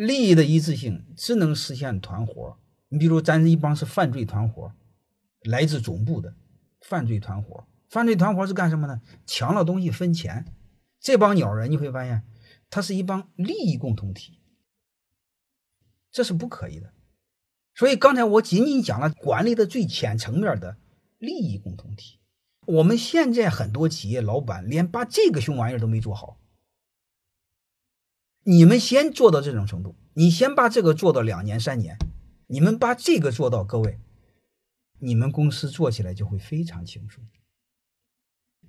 利益的一致性只能实现团伙。你比如咱这一帮是犯罪团伙，来自总部的犯罪团伙，犯罪团伙是干什么呢？抢了东西分钱。这帮鸟人你会发现，他是一帮利益共同体，这是不可以的。所以刚才我仅仅讲了管理的最浅层面的利益共同体。我们现在很多企业老板连把这个熊玩意儿都没做好。你们先做到这种程度，你先把这个做到两年三年，你们把这个做到，各位，你们公司做起来就会非常轻松。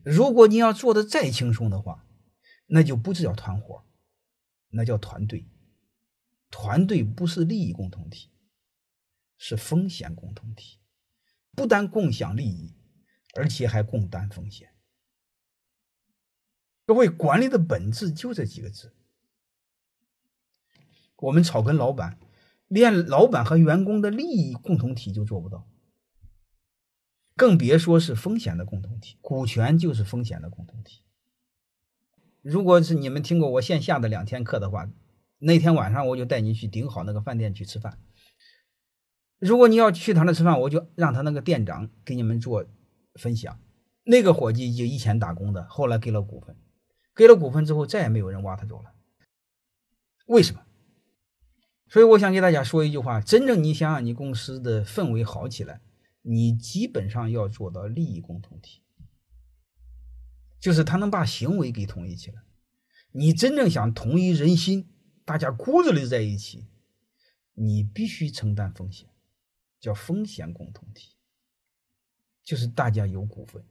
如果你要做的再轻松的话，那就不是叫团伙，那叫团队。团队不是利益共同体，是风险共同体，不但共享利益。而且还共担风险。各位，管理的本质就这几个字。我们草根老板连老板和员工的利益共同体就做不到，更别说是风险的共同体。股权就是风险的共同体。如果是你们听过我线下的两天课的话，那天晚上我就带你去顶好那个饭店去吃饭。如果你要去他那吃饭，我就让他那个店长给你们做。分享，那个伙计就以前打工的，后来给了股份，给了股份之后，再也没有人挖他走了。为什么？所以我想给大家说一句话：真正你想让你公司的氛围好起来，你基本上要做到利益共同体，就是他能把行为给统一起来。你真正想统一人心，大家骨子里在一起，你必须承担风险，叫风险共同体。就是大家有股份。